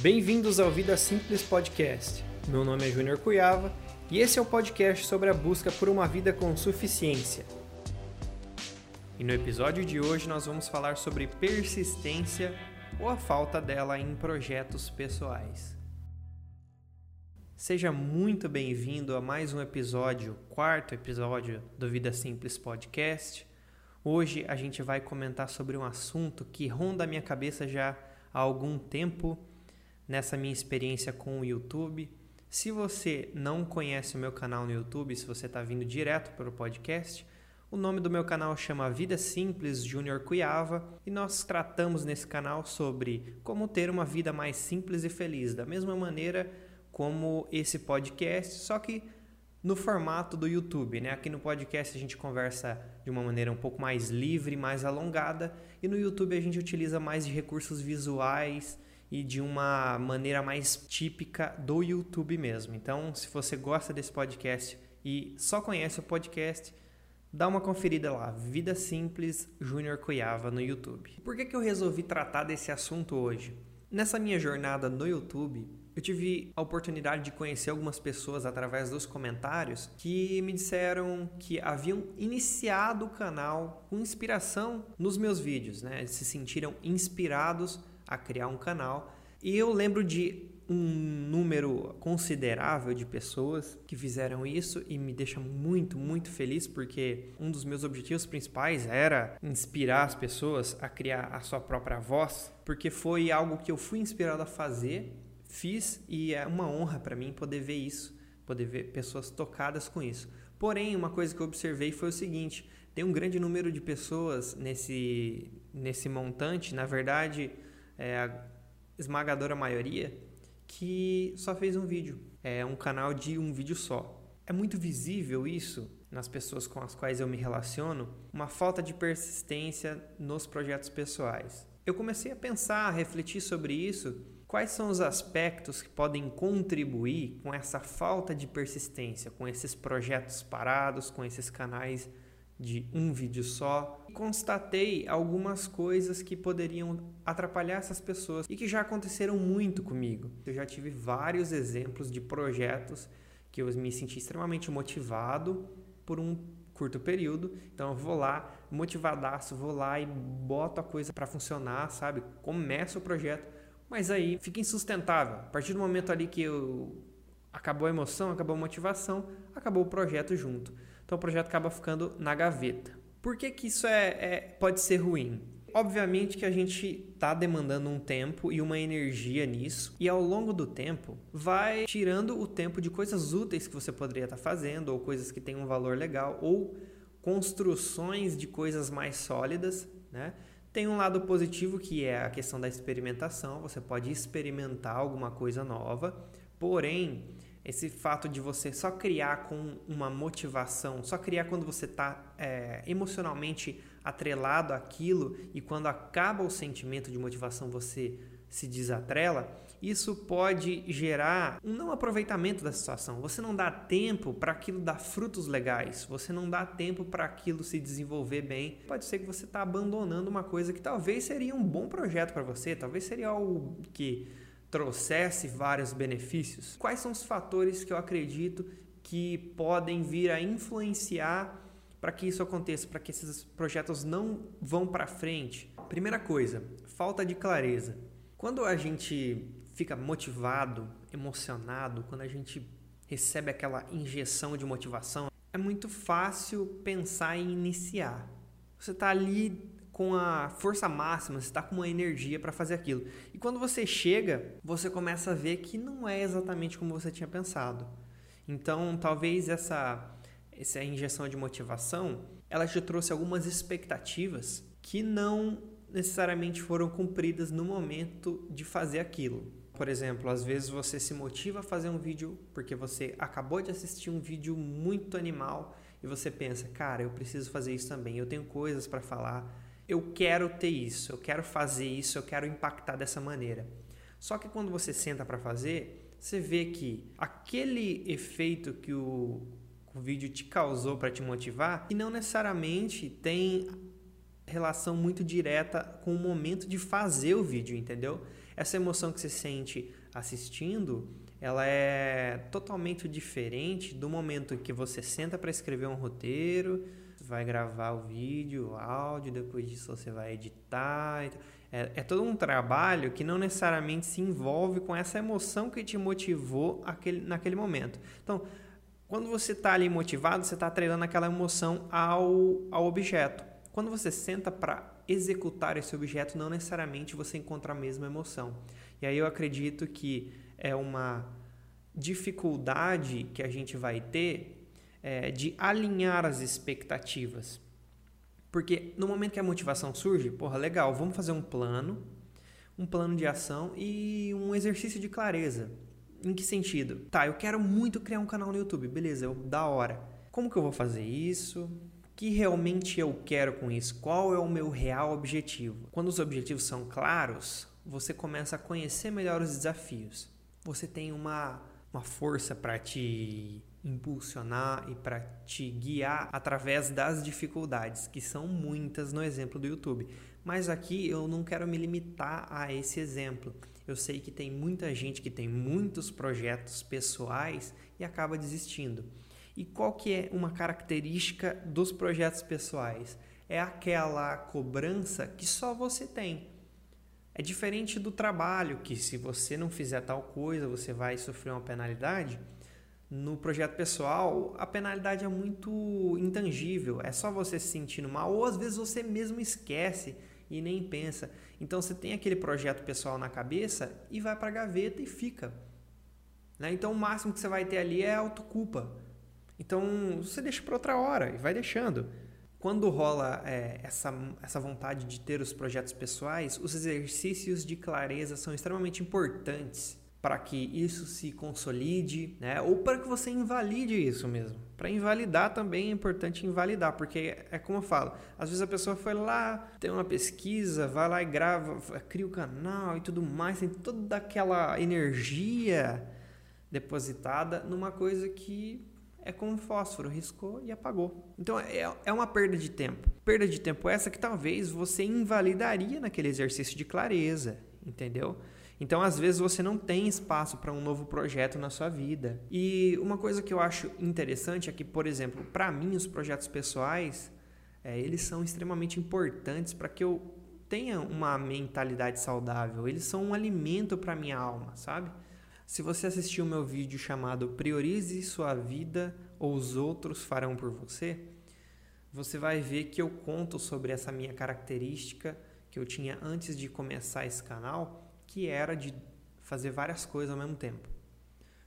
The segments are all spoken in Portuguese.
Bem-vindos ao Vida Simples Podcast. Meu nome é Júnior Cuiava e esse é o podcast sobre a busca por uma vida com suficiência. E no episódio de hoje nós vamos falar sobre persistência ou a falta dela em projetos pessoais. Seja muito bem-vindo a mais um episódio, quarto episódio do Vida Simples Podcast. Hoje a gente vai comentar sobre um assunto que ronda a minha cabeça já há algum tempo nessa minha experiência com o YouTube. Se você não conhece o meu canal no YouTube, se você está vindo direto para o podcast, o nome do meu canal chama Vida Simples Júnior Cuiava e nós tratamos nesse canal sobre como ter uma vida mais simples e feliz, da mesma maneira como esse podcast, só que no formato do YouTube, né? Aqui no podcast a gente conversa de uma maneira um pouco mais livre, mais alongada, e no YouTube a gente utiliza mais de recursos visuais e de uma maneira mais típica do YouTube mesmo. Então, se você gosta desse podcast e só conhece o podcast, dá uma conferida lá, Vida Simples Júnior Cuiava no YouTube. Por que, que eu resolvi tratar desse assunto hoje? Nessa minha jornada no YouTube, eu tive a oportunidade de conhecer algumas pessoas através dos comentários que me disseram que haviam iniciado o canal com inspiração nos meus vídeos, né? Se sentiram inspirados a criar um canal. E eu lembro de um número considerável de pessoas que fizeram isso e me deixa muito, muito feliz porque um dos meus objetivos principais era inspirar as pessoas a criar a sua própria voz, porque foi algo que eu fui inspirado a fazer, fiz e é uma honra para mim poder ver isso, poder ver pessoas tocadas com isso. Porém, uma coisa que eu observei foi o seguinte: tem um grande número de pessoas nesse, nesse montante, na verdade, é, a esmagadora maioria, que só fez um vídeo. É um canal de um vídeo só. É muito visível isso nas pessoas com as quais eu me relaciono, uma falta de persistência nos projetos pessoais. Eu comecei a pensar, a refletir sobre isso. Quais são os aspectos que podem contribuir com essa falta de persistência, com esses projetos parados, com esses canais de um vídeo só. Constatei algumas coisas que poderiam atrapalhar essas pessoas e que já aconteceram muito comigo. Eu já tive vários exemplos de projetos que eu me senti extremamente motivado por um curto período. Então eu vou lá, motivadaço, vou lá e boto a coisa para funcionar, sabe? Começo o projeto, mas aí fica insustentável. A partir do momento ali que eu acabou a emoção, acabou a motivação, acabou o projeto junto. Então o projeto acaba ficando na gaveta. Por que, que isso é, é pode ser ruim? Obviamente que a gente está demandando um tempo e uma energia nisso, e ao longo do tempo vai tirando o tempo de coisas úteis que você poderia estar tá fazendo, ou coisas que têm um valor legal, ou construções de coisas mais sólidas, né? Tem um lado positivo que é a questão da experimentação, você pode experimentar alguma coisa nova, porém esse fato de você só criar com uma motivação, só criar quando você está é, emocionalmente atrelado àquilo e quando acaba o sentimento de motivação você se desatrela, isso pode gerar um não aproveitamento da situação. Você não dá tempo para aquilo dar frutos legais, você não dá tempo para aquilo se desenvolver bem. Pode ser que você está abandonando uma coisa que talvez seria um bom projeto para você, talvez seria algo que trouxesse vários benefícios, quais são os fatores que eu acredito que podem vir a influenciar para que isso aconteça, para que esses projetos não vão para frente? Primeira coisa, falta de clareza. Quando a gente fica motivado, emocionado, quando a gente recebe aquela injeção de motivação, é muito fácil pensar em iniciar. Você está ali com a força máxima, você está com uma energia para fazer aquilo. E quando você chega, você começa a ver que não é exatamente como você tinha pensado. Então, talvez essa essa injeção de motivação, ela te trouxe algumas expectativas que não necessariamente foram cumpridas no momento de fazer aquilo. Por exemplo, às vezes você se motiva a fazer um vídeo porque você acabou de assistir um vídeo muito animal e você pensa, cara, eu preciso fazer isso também, eu tenho coisas para falar, eu quero ter isso, eu quero fazer isso, eu quero impactar dessa maneira. Só que quando você senta para fazer, você vê que aquele efeito que o, o vídeo te causou para te motivar, que não necessariamente tem relação muito direta com o momento de fazer o vídeo, entendeu? essa emoção que você sente assistindo, ela é totalmente diferente do momento que você senta para escrever um roteiro, vai gravar o vídeo, o áudio, depois disso você vai editar. É, é todo um trabalho que não necessariamente se envolve com essa emoção que te motivou aquele, naquele momento. Então, quando você está ali motivado, você está atrelando aquela emoção ao, ao objeto. Quando você senta para executar esse objeto, não necessariamente você encontra a mesma emoção. E aí eu acredito que é uma dificuldade que a gente vai ter é, de alinhar as expectativas. Porque no momento que a motivação surge, porra, legal, vamos fazer um plano, um plano de ação e um exercício de clareza. Em que sentido? Tá, eu quero muito criar um canal no YouTube, beleza, eu, da hora. Como que eu vou fazer isso? O que realmente eu quero com isso? Qual é o meu real objetivo? Quando os objetivos são claros, você começa a conhecer melhor os desafios. Você tem uma, uma força para te impulsionar e para te guiar através das dificuldades, que são muitas no exemplo do YouTube. Mas aqui eu não quero me limitar a esse exemplo. Eu sei que tem muita gente que tem muitos projetos pessoais e acaba desistindo. E qual que é uma característica dos projetos pessoais? É aquela cobrança que só você tem. É diferente do trabalho, que se você não fizer tal coisa, você vai sofrer uma penalidade. No projeto pessoal, a penalidade é muito intangível, é só você se sentindo mal, ou às vezes você mesmo esquece e nem pensa. Então você tem aquele projeto pessoal na cabeça e vai para a gaveta e fica. Né? Então o máximo que você vai ter ali é autoculpa. Então você deixa para outra hora e vai deixando. Quando rola é, essa, essa vontade de ter os projetos pessoais, os exercícios de clareza são extremamente importantes para que isso se consolide, né? ou para que você invalide isso mesmo. Para invalidar também é importante invalidar, porque é como eu falo, às vezes a pessoa foi lá, tem uma pesquisa, vai lá e grava, cria o canal e tudo mais, tem toda aquela energia depositada numa coisa que é como fósforo, riscou e apagou. Então é, é uma perda de tempo. Perda de tempo essa que talvez você invalidaria naquele exercício de clareza, entendeu? Então, às vezes, você não tem espaço para um novo projeto na sua vida. E uma coisa que eu acho interessante é que, por exemplo, para mim, os projetos pessoais, é, eles são extremamente importantes para que eu tenha uma mentalidade saudável. Eles são um alimento para minha alma, sabe? Se você assistiu meu vídeo chamado Priorize sua vida ou os outros farão por você, você vai ver que eu conto sobre essa minha característica que eu tinha antes de começar esse canal que era de fazer várias coisas ao mesmo tempo.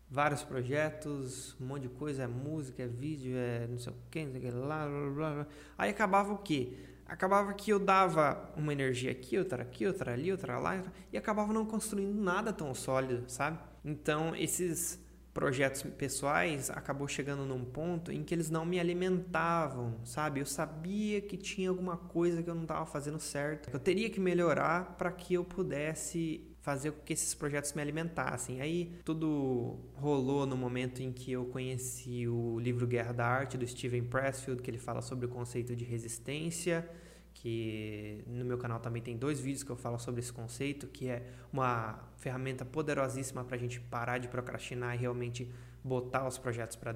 Vários projetos, um monte de coisa, é música, é vídeo, é não sei o que, não sei o que, lá, blá, blá, blá. Aí acabava o quê? Acabava que eu dava uma energia aqui, outra aqui, outra ali, outra lá, e acabava não construindo nada tão sólido, sabe? Então, esses projetos pessoais acabou chegando num ponto em que eles não me alimentavam, sabe? Eu sabia que tinha alguma coisa que eu não estava fazendo certo. Eu teria que melhorar para que eu pudesse fazer com que esses projetos me alimentassem. Aí tudo rolou no momento em que eu conheci o livro Guerra da Arte do Steven Pressfield, que ele fala sobre o conceito de resistência, que no meu canal também tem dois vídeos que eu falo sobre esse conceito, que é uma ferramenta poderosíssima para a gente parar de procrastinar e realmente botar os projetos para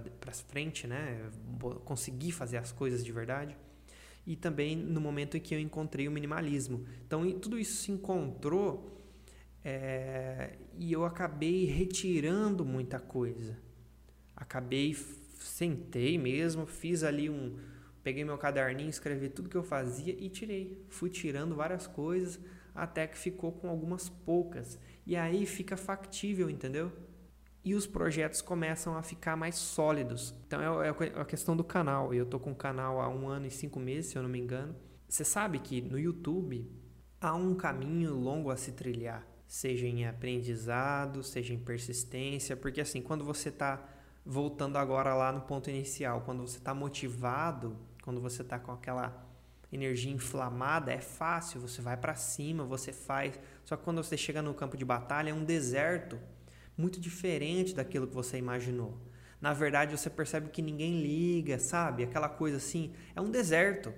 frente, né? conseguir fazer as coisas de verdade. E também no momento em que eu encontrei o minimalismo. Então, tudo isso se encontrou é, e eu acabei retirando muita coisa. Acabei, sentei mesmo, fiz ali um. Peguei meu caderninho, escrevi tudo que eu fazia e tirei. Fui tirando várias coisas até que ficou com algumas poucas. E aí fica factível, entendeu? E os projetos começam a ficar mais sólidos. Então é, é a questão do canal. Eu tô com o canal há um ano e cinco meses, se eu não me engano. Você sabe que no YouTube há um caminho longo a se trilhar seja em aprendizado, seja em persistência, porque assim, quando você está voltando agora lá no ponto inicial, quando você está motivado, quando você está com aquela energia inflamada, é fácil, você vai para cima, você faz. Só que quando você chega no campo de batalha, é um deserto muito diferente daquilo que você imaginou. Na verdade, você percebe que ninguém liga, sabe? Aquela coisa assim, é um deserto.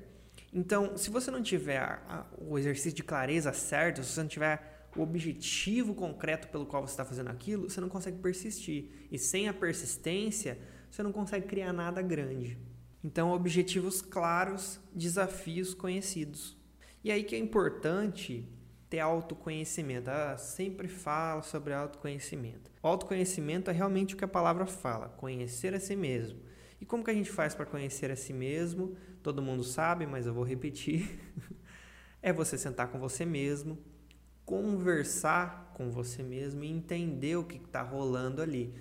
Então, se você não tiver o exercício de clareza certo, se você não tiver o objetivo concreto pelo qual você está fazendo aquilo, você não consegue persistir. E sem a persistência, você não consegue criar nada grande. Então, objetivos claros, desafios conhecidos. E aí que é importante ter autoconhecimento. Ah, sempre falo sobre autoconhecimento. O autoconhecimento é realmente o que a palavra fala, conhecer a si mesmo. E como que a gente faz para conhecer a si mesmo? Todo mundo sabe, mas eu vou repetir. é você sentar com você mesmo, conversar com você mesmo e entender o que está rolando ali.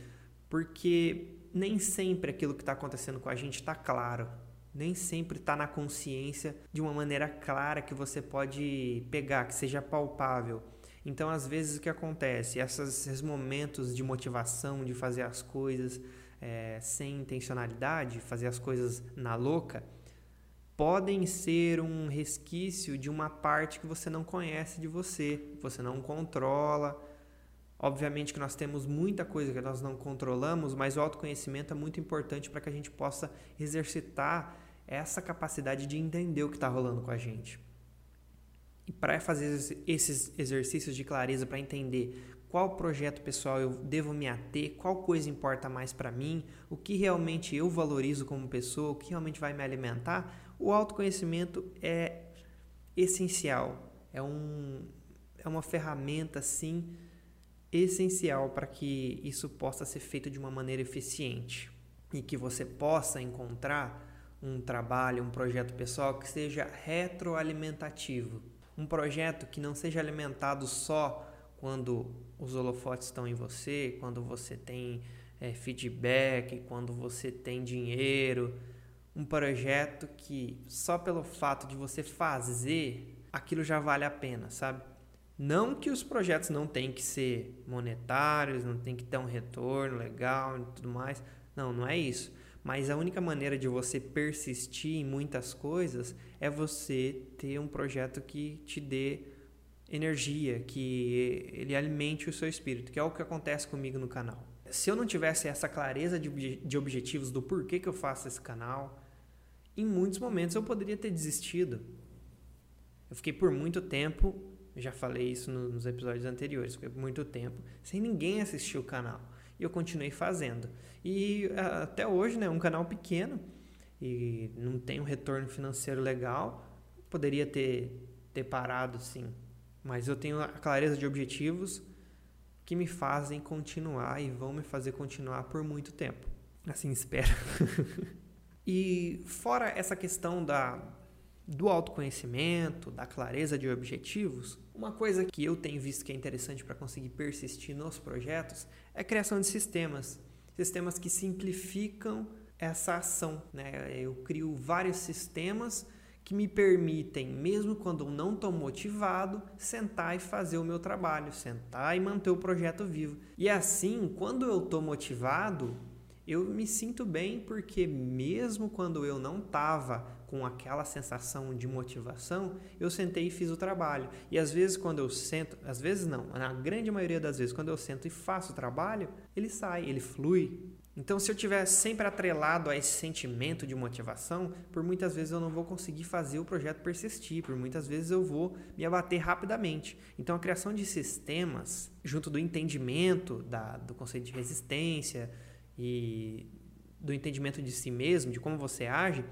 Porque nem sempre aquilo que está acontecendo com a gente está claro. Nem sempre está na consciência de uma maneira clara que você pode pegar, que seja palpável. Então, às vezes, o que acontece? Esses, esses momentos de motivação, de fazer as coisas é, sem intencionalidade, fazer as coisas na louca, podem ser um resquício de uma parte que você não conhece de você, você não controla. Obviamente que nós temos muita coisa que nós não controlamos, mas o autoconhecimento é muito importante para que a gente possa exercitar essa capacidade de entender o que está rolando com a gente. E para fazer esses exercícios de clareza, para entender qual projeto pessoal eu devo me ater, qual coisa importa mais para mim, o que realmente eu valorizo como pessoa, o que realmente vai me alimentar, o autoconhecimento é essencial, é, um, é uma ferramenta, sim, essencial para que isso possa ser feito de uma maneira eficiente e que você possa encontrar um trabalho, um projeto pessoal que seja retroalimentativo. Um projeto que não seja alimentado só quando os holofotes estão em você, quando você tem é, feedback, quando você tem dinheiro, um projeto que só pelo fato de você fazer, aquilo já vale a pena, sabe? Não que os projetos não tenham que ser monetários, não tem que ter um retorno legal e tudo mais. Não, não é isso. Mas a única maneira de você persistir em muitas coisas é você ter um projeto que te dê energia, que ele alimente o seu espírito, que é o que acontece comigo no canal. Se eu não tivesse essa clareza de, de objetivos do porquê que eu faço esse canal, em muitos momentos eu poderia ter desistido. Eu fiquei por muito tempo, já falei isso nos episódios anteriores, por muito tempo sem ninguém assistir o canal. E eu continuei fazendo. E até hoje, né, um canal pequeno e não tem um retorno financeiro legal, poderia ter, ter parado sim. Mas eu tenho a clareza de objetivos que me fazem continuar e vão me fazer continuar por muito tempo. Assim espero. E fora essa questão da, do autoconhecimento, da clareza de objetivos, uma coisa que eu tenho visto que é interessante para conseguir persistir nos projetos é a criação de sistemas. Sistemas que simplificam essa ação. Né? Eu crio vários sistemas que me permitem, mesmo quando eu não estou motivado, sentar e fazer o meu trabalho, sentar e manter o projeto vivo. E assim, quando eu estou motivado, eu me sinto bem porque mesmo quando eu não estava com aquela sensação de motivação, eu sentei e fiz o trabalho. E às vezes quando eu sento, às vezes não, na grande maioria das vezes quando eu sento e faço o trabalho, ele sai, ele flui. Então, se eu tiver sempre atrelado a esse sentimento de motivação, por muitas vezes eu não vou conseguir fazer o projeto persistir, por muitas vezes eu vou me abater rapidamente. Então, a criação de sistemas, junto do entendimento da, do conceito de resistência, e do entendimento de si mesmo, de como você age,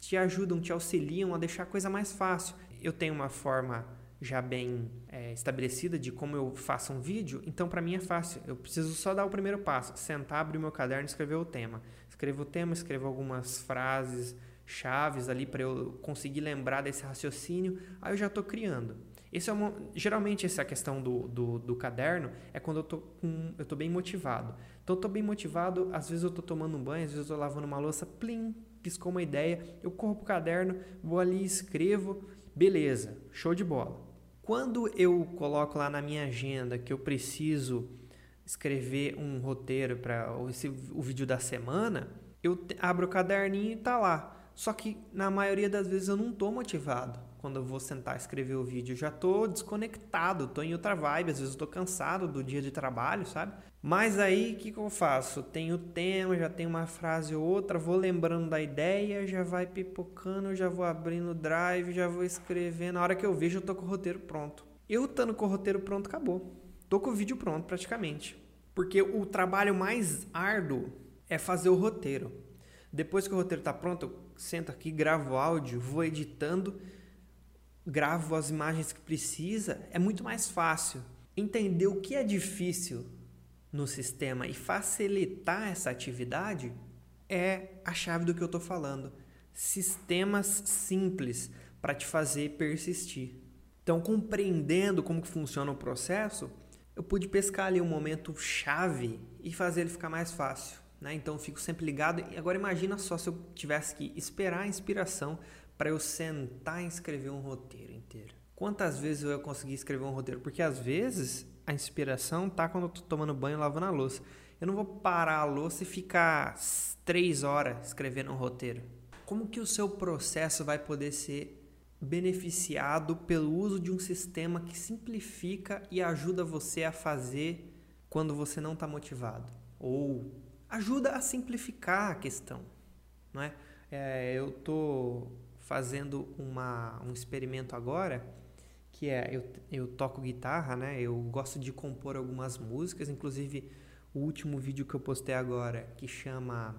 te ajudam, te auxiliam a deixar a coisa mais fácil. Eu tenho uma forma já bem é, estabelecida de como eu faço um vídeo, então para mim é fácil. Eu preciso só dar o primeiro passo, sentar, abrir o meu caderno e escrever o tema. Escrevo o tema, escrevo algumas frases chaves ali para eu conseguir lembrar desse raciocínio, aí eu já estou criando. Esse é uma, geralmente essa questão do, do, do, caderno é quando eu tô, com, eu tô bem motivado. Então eu tô bem motivado, às vezes eu tô tomando um banho, às vezes eu tô lavando uma louça, plim, piscou uma ideia, eu corro pro caderno, vou ali, escrevo, beleza, show de bola. Quando eu coloco lá na minha agenda que eu preciso escrever um roteiro para o vídeo da semana, eu abro o caderninho e tá lá. Só que na maioria das vezes eu não tô motivado quando eu vou sentar escrever o vídeo. Eu já tô desconectado, tô em outra vibe, às vezes eu tô cansado do dia de trabalho, sabe? Mas aí o que, que eu faço? Tenho tema, já tenho uma frase ou outra, vou lembrando da ideia, já vai pipocando, já vou abrindo o drive, já vou escrevendo. Na hora que eu vejo, eu tô com o roteiro pronto. Eu estando com o roteiro pronto, acabou. Tô com o vídeo pronto praticamente. Porque o trabalho mais árduo é fazer o roteiro. Depois que o roteiro está pronto, eu sento aqui, gravo o áudio, vou editando, gravo as imagens que precisa. É muito mais fácil. Entender o que é difícil no sistema e facilitar essa atividade é a chave do que eu estou falando. Sistemas simples para te fazer persistir. Então, compreendendo como que funciona o processo, eu pude pescar ali um momento chave e fazer ele ficar mais fácil. Né? Então, eu fico sempre ligado. E agora, imagina só se eu tivesse que esperar a inspiração para eu sentar e escrever um roteiro inteiro. Quantas vezes eu ia conseguir escrever um roteiro? Porque às vezes a inspiração tá quando eu tô tomando banho lavando a louça. Eu não vou parar a louça e ficar três horas escrevendo um roteiro. Como que o seu processo vai poder ser beneficiado pelo uso de um sistema que simplifica e ajuda você a fazer quando você não está motivado? Ou ajuda a simplificar a questão, não é? é eu estou fazendo uma, um experimento agora que é eu, eu toco guitarra, né? Eu gosto de compor algumas músicas, inclusive o último vídeo que eu postei agora, que chama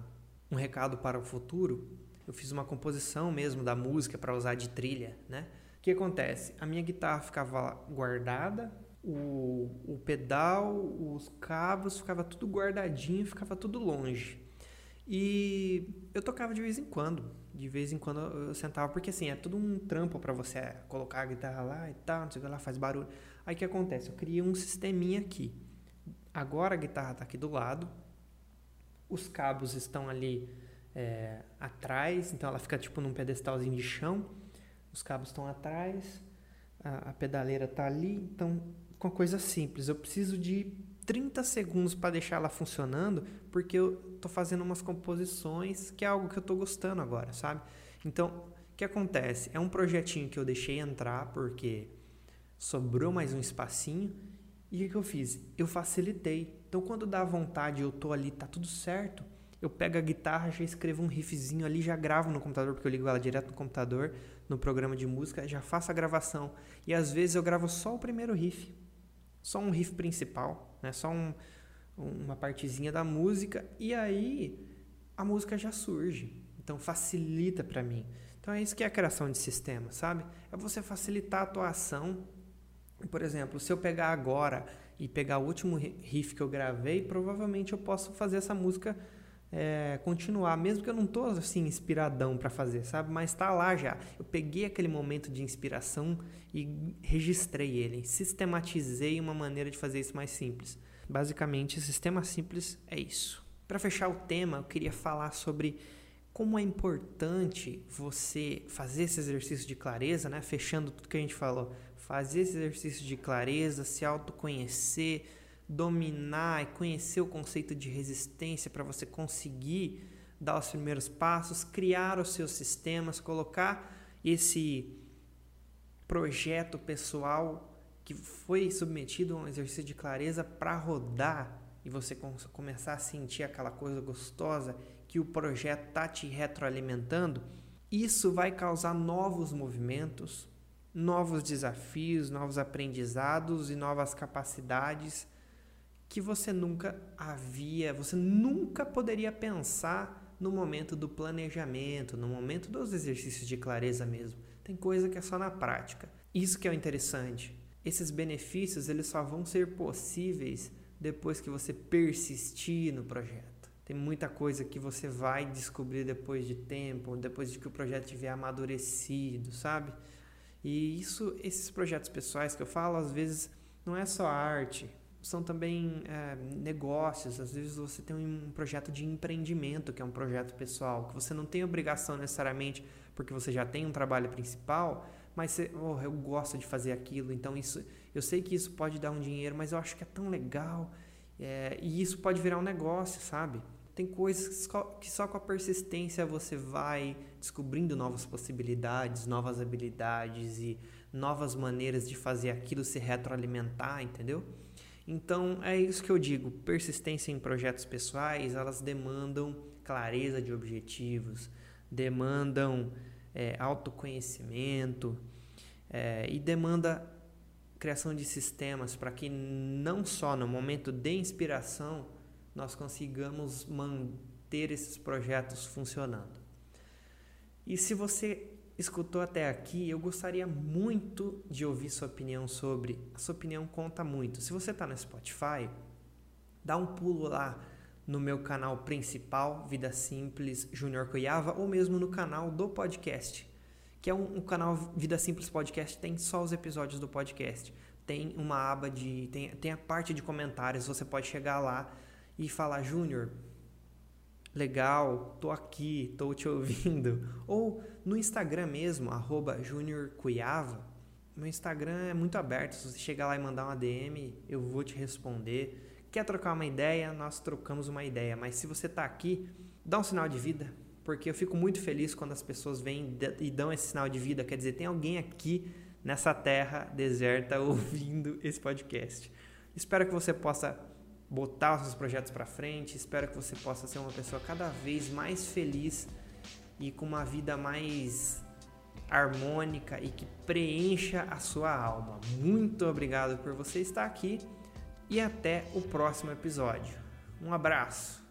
Um Recado para o Futuro, eu fiz uma composição mesmo da música para usar de trilha, né? O que acontece? A minha guitarra ficava guardada, o, o pedal, os cabos, ficava tudo guardadinho, ficava tudo longe. E eu tocava de vez em quando. De vez em quando eu sentava, porque assim, é tudo um trampo para você colocar a guitarra lá e tal, não sei o que lá, faz barulho. Aí o que acontece? Eu criei um sisteminha aqui. Agora a guitarra está aqui do lado, os cabos estão ali é, atrás, então ela fica tipo num pedestalzinho de chão, os cabos estão atrás, a, a pedaleira está ali, então com coisa simples. Eu preciso de 30 segundos para deixar ela funcionando, porque eu tô fazendo umas composições que é algo que eu tô gostando agora, sabe? Então, o que acontece? É um projetinho que eu deixei entrar porque sobrou mais um espacinho. E o que, eu fiz? Eu facilitei. Então, quando dá vontade, eu tô ali, tá tudo certo. Eu pego a guitarra, já escrevo um riffzinho ali, já gravo no computador, porque eu ligo ela direto no computador, no programa de música, já faço a gravação. E às vezes eu gravo só o primeiro riff, só um riff principal né? Só um, uma partezinha da música e aí a música já surge. Então facilita para mim. Então é isso que é a criação de sistema, sabe? É você facilitar a tua ação. Por exemplo, se eu pegar agora e pegar o último riff que eu gravei, provavelmente eu posso fazer essa música é, continuar, mesmo que eu não tô assim inspiradão para fazer, sabe? Mas tá lá já. Eu peguei aquele momento de inspiração e registrei ele, sistematizei uma maneira de fazer isso mais simples. Basicamente, sistema simples é isso. Para fechar o tema, eu queria falar sobre como é importante você fazer esse exercício de clareza, né? Fechando tudo que a gente falou, fazer esse exercício de clareza, se autoconhecer, dominar e conhecer o conceito de resistência para você conseguir dar os primeiros passos, criar os seus sistemas, colocar esse projeto pessoal que foi submetido a um exercício de clareza para rodar e você começar a sentir aquela coisa gostosa que o projeto está te retroalimentando, isso vai causar novos movimentos, novos desafios, novos aprendizados e novas capacidades que você nunca havia, você nunca poderia pensar no momento do planejamento, no momento dos exercícios de clareza mesmo. Tem coisa que é só na prática. Isso que é o interessante. Esses benefícios eles só vão ser possíveis depois que você persistir no projeto. Tem muita coisa que você vai descobrir depois de tempo, depois de que o projeto estiver amadurecido, sabe? E isso, esses projetos pessoais que eu falo, às vezes não é só arte, são também é, negócios. Às vezes você tem um projeto de empreendimento, que é um projeto pessoal, que você não tem obrigação necessariamente porque você já tem um trabalho principal, mas você, oh, eu gosto de fazer aquilo, então isso, eu sei que isso pode dar um dinheiro, mas eu acho que é tão legal é, e isso pode virar um negócio, sabe? Tem coisas que só, que só com a persistência você vai descobrindo novas possibilidades, novas habilidades e novas maneiras de fazer aquilo se retroalimentar, entendeu? Então é isso que eu digo. Persistência em projetos pessoais, elas demandam clareza de objetivos, demandam é, autoconhecimento é, e demanda criação de sistemas para que não só no momento de inspiração nós consigamos manter esses projetos funcionando. E se você escutou até aqui, eu gostaria muito de ouvir sua opinião sobre. A sua opinião conta muito. Se você está no Spotify, dá um pulo lá no meu canal principal, Vida Simples Júnior Cuiava, ou mesmo no canal do podcast que é um, um, canal Vida Simples Podcast, tem só os episódios do podcast. Tem uma aba de. Tem, tem a parte de comentários, você pode chegar lá e falar, Júnior, legal, tô aqui, tô te ouvindo. Ou no Instagram mesmo, arroba Cuiava. Meu Instagram é muito aberto. Se você chegar lá e mandar uma DM, eu vou te responder. Quer trocar uma ideia? Nós trocamos uma ideia. Mas se você está aqui, dá um sinal de vida porque eu fico muito feliz quando as pessoas vêm e dão esse sinal de vida. Quer dizer, tem alguém aqui nessa terra deserta ouvindo esse podcast. Espero que você possa botar os seus projetos para frente. Espero que você possa ser uma pessoa cada vez mais feliz e com uma vida mais harmônica e que preencha a sua alma. Muito obrigado por você estar aqui e até o próximo episódio. Um abraço.